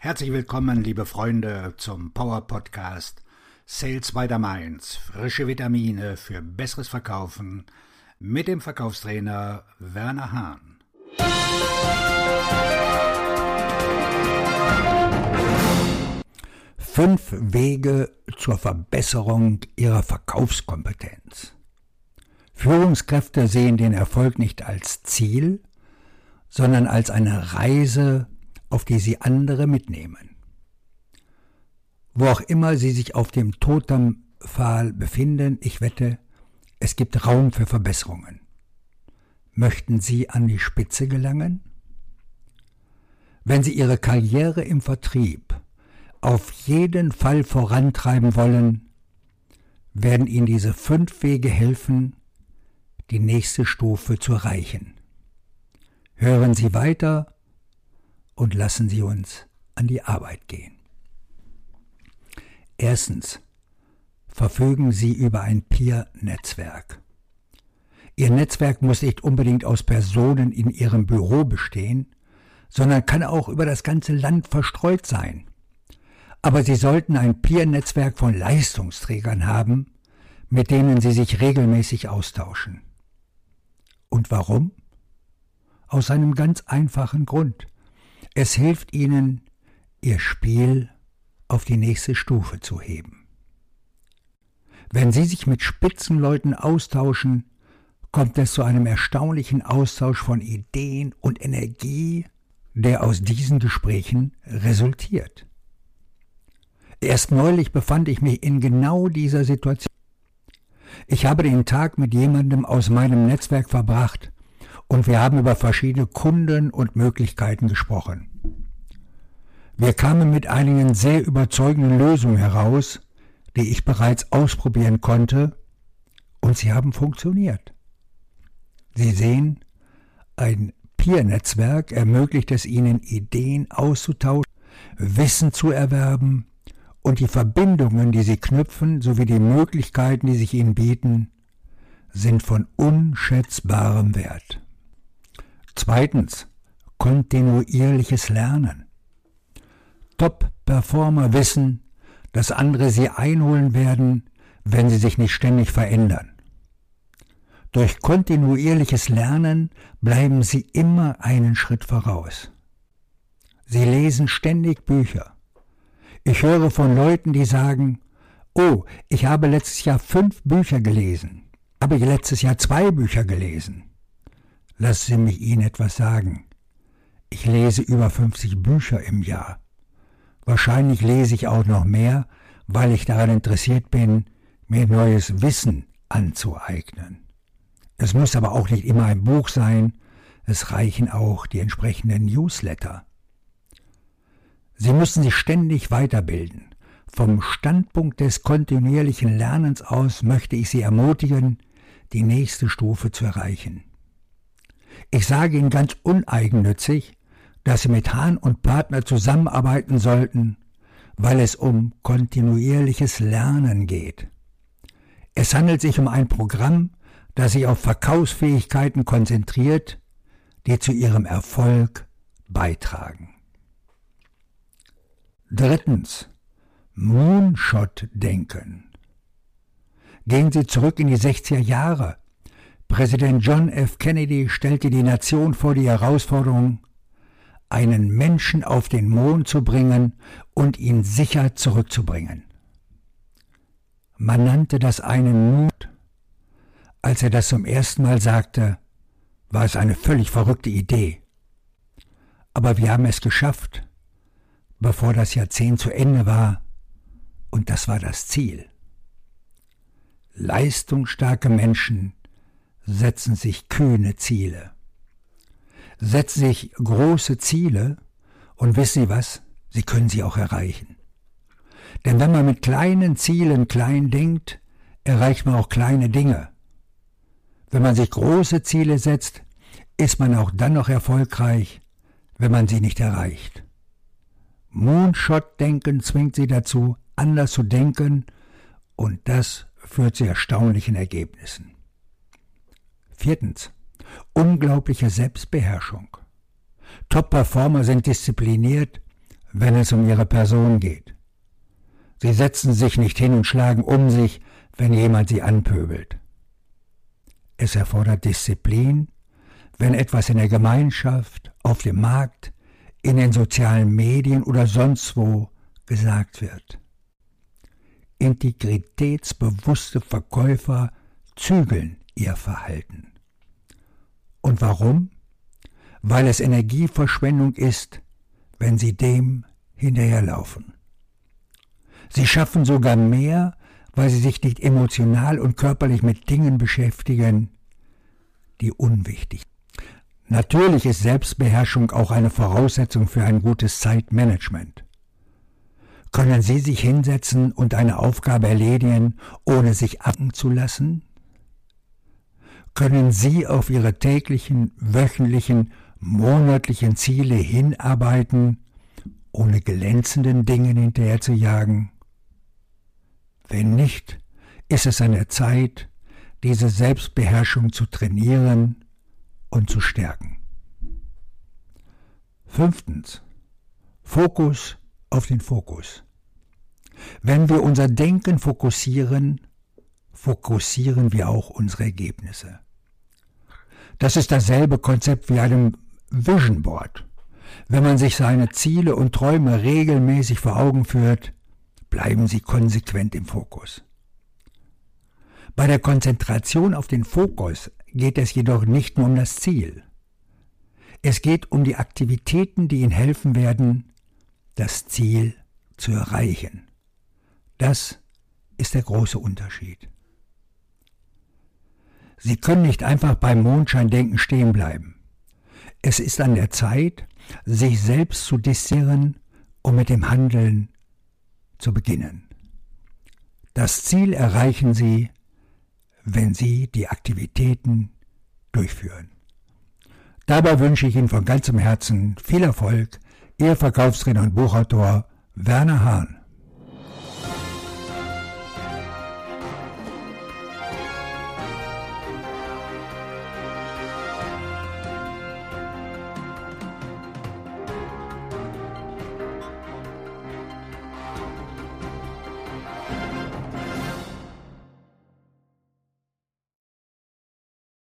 Herzlich willkommen, liebe Freunde, zum Power Podcast Sales by the Mainz. Frische Vitamine für besseres Verkaufen mit dem Verkaufstrainer Werner Hahn. Fünf Wege zur Verbesserung Ihrer Verkaufskompetenz. Führungskräfte sehen den Erfolg nicht als Ziel, sondern als eine Reise, auf die sie andere mitnehmen. Wo auch immer sie sich auf dem Totempfahl befinden, ich wette, es gibt Raum für Verbesserungen. Möchten Sie an die Spitze gelangen? Wenn Sie Ihre Karriere im Vertrieb auf jeden Fall vorantreiben wollen, werden Ihnen diese fünf Wege helfen, die nächste Stufe zu erreichen. Hören Sie weiter und lassen Sie uns an die Arbeit gehen. Erstens. Verfügen Sie über ein Peer-Netzwerk. Ihr Netzwerk muss nicht unbedingt aus Personen in Ihrem Büro bestehen, sondern kann auch über das ganze Land verstreut sein. Aber Sie sollten ein Peer-Netzwerk von Leistungsträgern haben, mit denen Sie sich regelmäßig austauschen. Und warum? Aus einem ganz einfachen Grund. Es hilft ihnen, ihr Spiel auf die nächste Stufe zu heben. Wenn sie sich mit Spitzenleuten austauschen, kommt es zu einem erstaunlichen Austausch von Ideen und Energie, der aus diesen Gesprächen resultiert. Erst neulich befand ich mich in genau dieser Situation. Ich habe den Tag mit jemandem aus meinem Netzwerk verbracht, und wir haben über verschiedene Kunden und Möglichkeiten gesprochen. Wir kamen mit einigen sehr überzeugenden Lösungen heraus, die ich bereits ausprobieren konnte, und sie haben funktioniert. Sie sehen, ein Peer-Netzwerk ermöglicht es Ihnen, Ideen auszutauschen, Wissen zu erwerben und die Verbindungen, die Sie knüpfen, sowie die Möglichkeiten, die sich Ihnen bieten, sind von unschätzbarem Wert. Zweitens, kontinuierliches Lernen. Top-Performer wissen, dass andere sie einholen werden, wenn sie sich nicht ständig verändern. Durch kontinuierliches Lernen bleiben sie immer einen Schritt voraus. Sie lesen ständig Bücher. Ich höre von Leuten, die sagen, oh, ich habe letztes Jahr fünf Bücher gelesen, habe ich letztes Jahr zwei Bücher gelesen. Lassen Sie mich Ihnen etwas sagen. Ich lese über 50 Bücher im Jahr. Wahrscheinlich lese ich auch noch mehr, weil ich daran interessiert bin, mir neues Wissen anzueignen. Es muss aber auch nicht immer ein Buch sein, es reichen auch die entsprechenden Newsletter. Sie müssen sich ständig weiterbilden. Vom Standpunkt des kontinuierlichen Lernens aus möchte ich Sie ermutigen, die nächste Stufe zu erreichen. Ich sage Ihnen ganz uneigennützig, dass Sie mit Hahn und Partner zusammenarbeiten sollten, weil es um kontinuierliches Lernen geht. Es handelt sich um ein Programm, das sich auf Verkaufsfähigkeiten konzentriert, die zu Ihrem Erfolg beitragen. Drittens. Moonshot-Denken. Gehen Sie zurück in die 60er Jahre Präsident John F. Kennedy stellte die Nation vor die Herausforderung, einen Menschen auf den Mond zu bringen und ihn sicher zurückzubringen. Man nannte das einen Mut. Als er das zum ersten Mal sagte, war es eine völlig verrückte Idee. Aber wir haben es geschafft, bevor das Jahrzehnt zu Ende war, und das war das Ziel. Leistungsstarke Menschen setzen sich kühne Ziele. Setzen sich große Ziele und wissen Sie was? Sie können sie auch erreichen. Denn wenn man mit kleinen Zielen klein denkt, erreicht man auch kleine Dinge. Wenn man sich große Ziele setzt, ist man auch dann noch erfolgreich, wenn man sie nicht erreicht. Moonshot-Denken zwingt sie dazu, anders zu denken, und das führt zu erstaunlichen Ergebnissen. Viertens. Unglaubliche Selbstbeherrschung. Top-Performer sind diszipliniert, wenn es um ihre Person geht. Sie setzen sich nicht hin und schlagen um sich, wenn jemand sie anpöbelt. Es erfordert Disziplin, wenn etwas in der Gemeinschaft, auf dem Markt, in den sozialen Medien oder sonst wo gesagt wird. Integritätsbewusste Verkäufer zügeln ihr Verhalten. Und warum? Weil es Energieverschwendung ist, wenn sie dem hinterherlaufen. Sie schaffen sogar mehr, weil sie sich nicht emotional und körperlich mit Dingen beschäftigen, die unwichtig sind. Natürlich ist Selbstbeherrschung auch eine Voraussetzung für ein gutes Zeitmanagement. Können Sie sich hinsetzen und eine Aufgabe erledigen, ohne sich zu lassen? Können Sie auf Ihre täglichen, wöchentlichen, monatlichen Ziele hinarbeiten, ohne glänzenden Dingen hinterherzujagen? Wenn nicht, ist es an der Zeit, diese Selbstbeherrschung zu trainieren und zu stärken. Fünftens. Fokus auf den Fokus. Wenn wir unser Denken fokussieren, fokussieren wir auch unsere Ergebnisse. Das ist dasselbe Konzept wie einem Vision Board. Wenn man sich seine Ziele und Träume regelmäßig vor Augen führt, bleiben sie konsequent im Fokus. Bei der Konzentration auf den Fokus geht es jedoch nicht nur um das Ziel. Es geht um die Aktivitäten, die Ihnen helfen werden, das Ziel zu erreichen. Das ist der große Unterschied. Sie können nicht einfach beim Mondscheindenken stehen bleiben. Es ist an der Zeit, sich selbst zu dissieren und mit dem Handeln zu beginnen. Das Ziel erreichen Sie, wenn Sie die Aktivitäten durchführen. Dabei wünsche ich Ihnen von ganzem Herzen viel Erfolg, Ihr Verkaufsredner und Buchautor Werner Hahn.